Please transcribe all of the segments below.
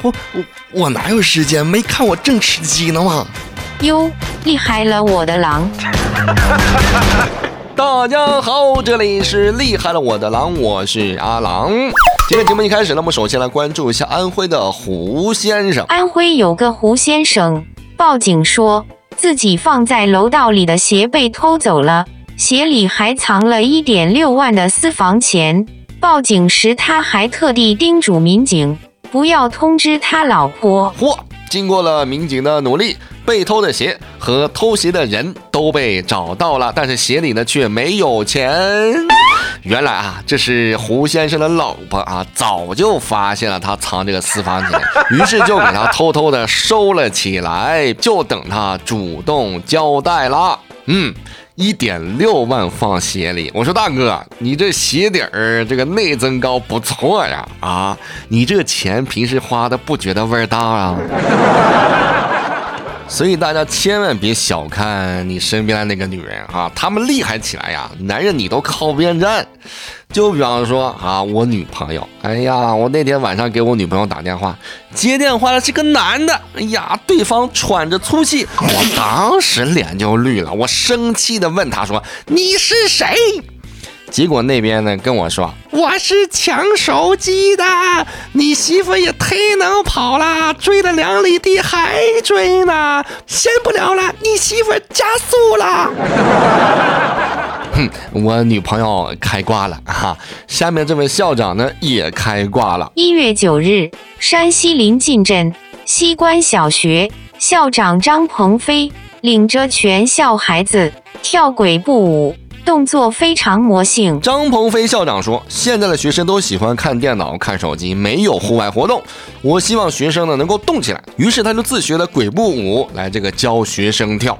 我我我哪有时间？没看我正吃鸡呢吗？哟，厉害了我的狼！大家好，这里是厉害了我的狼，我是阿狼。今天节目一开始呢，我们首先来关注一下安徽的胡先生。安徽有个胡先生报警说，自己放在楼道里的鞋被偷走了，鞋里还藏了一点六万的私房钱。报警时，他还特地叮嘱民警不要通知他老婆。嚯！经过了民警的努力，被偷的鞋和偷鞋的人都被找到了，但是鞋里呢却没有钱。原来啊，这是胡先生的老婆啊，早就发现了他藏这个私房钱，于是就给他偷偷的收了起来，就等他主动交代了。嗯。一点六万放鞋里，我说大哥，你这鞋底儿这个内增高不错呀，啊，你这钱平时花的不觉得味儿大啊？所以大家千万别小看你身边的那个女人啊，她们厉害起来呀，男人你都靠边站。就比方说啊，我女朋友，哎呀，我那天晚上给我女朋友打电话，接电话的是个男的，哎呀，对方喘着粗气，我当时脸就绿了，我生气的问他说：“你是谁？”结果那边呢跟我说：“我是抢手机的，你媳妇也忒能跑了，追了两里地还追呢，先不聊了，你媳妇加速了。”哼，我女朋友开挂了哈。下面这位校长呢也开挂了。一月九日，山西临晋镇西关小学校长张鹏飞领着全校孩子跳鬼步舞。动作非常魔性。张鹏飞校长说：“现在的学生都喜欢看电脑、看手机，没有户外活动。我希望学生呢能够动起来。”于是他就自学了鬼步舞来这个教学生跳。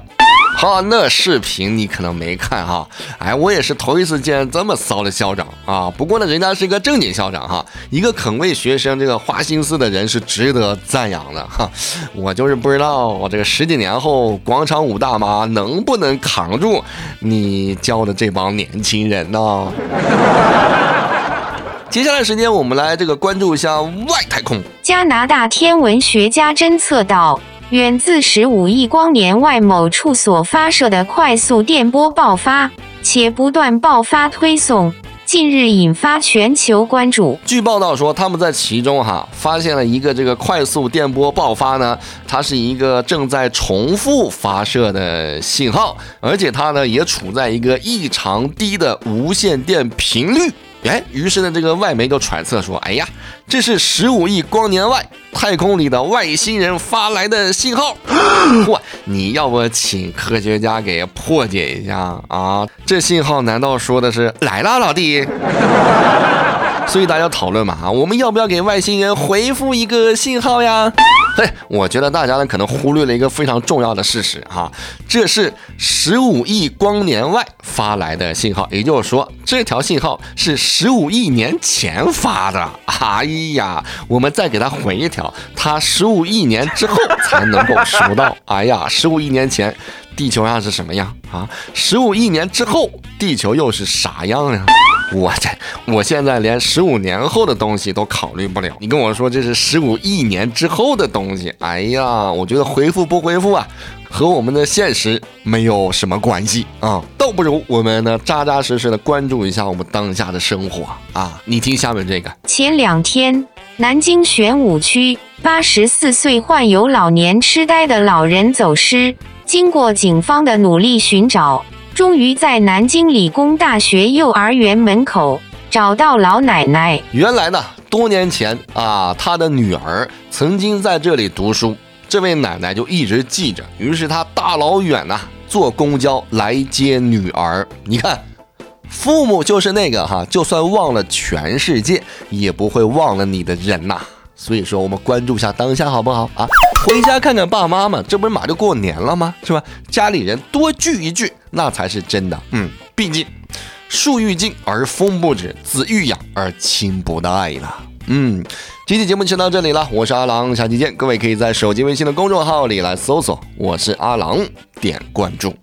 哈，那视频你可能没看哈，哎，我也是头一次见这么骚的校长啊。不过呢，人家是一个正经校长哈，一个肯为学生这个花心思的人是值得赞扬的哈。我就是不知道，我这个十几年后广场舞大妈能不能扛住你教的这帮年轻人呢？接下来时间，我们来这个关注一下外太空。加拿大天文学家侦测到。远自十五亿光年外某处所发射的快速电波爆发，且不断爆发推送，近日引发全球关注。据报道说，他们在其中哈发现了一个这个快速电波爆发呢，它是一个正在重复发射的信号，而且它呢也处在一个异常低的无线电频率。哎，于是呢，这个外媒就揣测说，哎呀，这是十五亿光年外太空里的外星人发来的信号。哇，你要不请科学家给破解一下啊？这信号难道说的是来了，老弟？所以大家讨论嘛啊，我们要不要给外星人回复一个信号呀？嘿，我觉得大家呢可能忽略了一个非常重要的事实哈，这是十五亿光年外发来的信号，也就是说这条信号是十五亿年前发的。哎呀，我们再给他回一条，他十五亿年之后才能够收到。哎呀，十五亿年前地球上是什么样啊？十五亿年之后地球又是啥样呀？我这，我现在连十五年后的东西都考虑不了。你跟我说这是十五亿年之后的东西，哎呀，我觉得回复不回复啊，和我们的现实没有什么关系啊，倒不如我们呢扎扎实实的关注一下我们当下的生活啊。你听下面这个，前两天，南京玄武区八十四岁患有老年痴呆的老人走失，经过警方的努力寻找。终于在南京理工大学幼儿园门口找到老奶奶。原来呢，多年前啊，他的女儿曾经在这里读书，这位奶奶就一直记着。于是他大老远呐坐公交来接女儿。你看，父母就是那个哈，就算忘了全世界，也不会忘了你的人呐。所以说，我们关注一下当下好不好啊？回家看看爸妈嘛，这不是马上就过年了吗？是吧？家里人多聚一聚，那才是真的。嗯，毕竟树欲静而风不止，子欲养而亲不待了。嗯，今天节目就到这里了，我是阿郎，下期见。各位可以在手机微信的公众号里来搜索“我是阿郎”，点关注。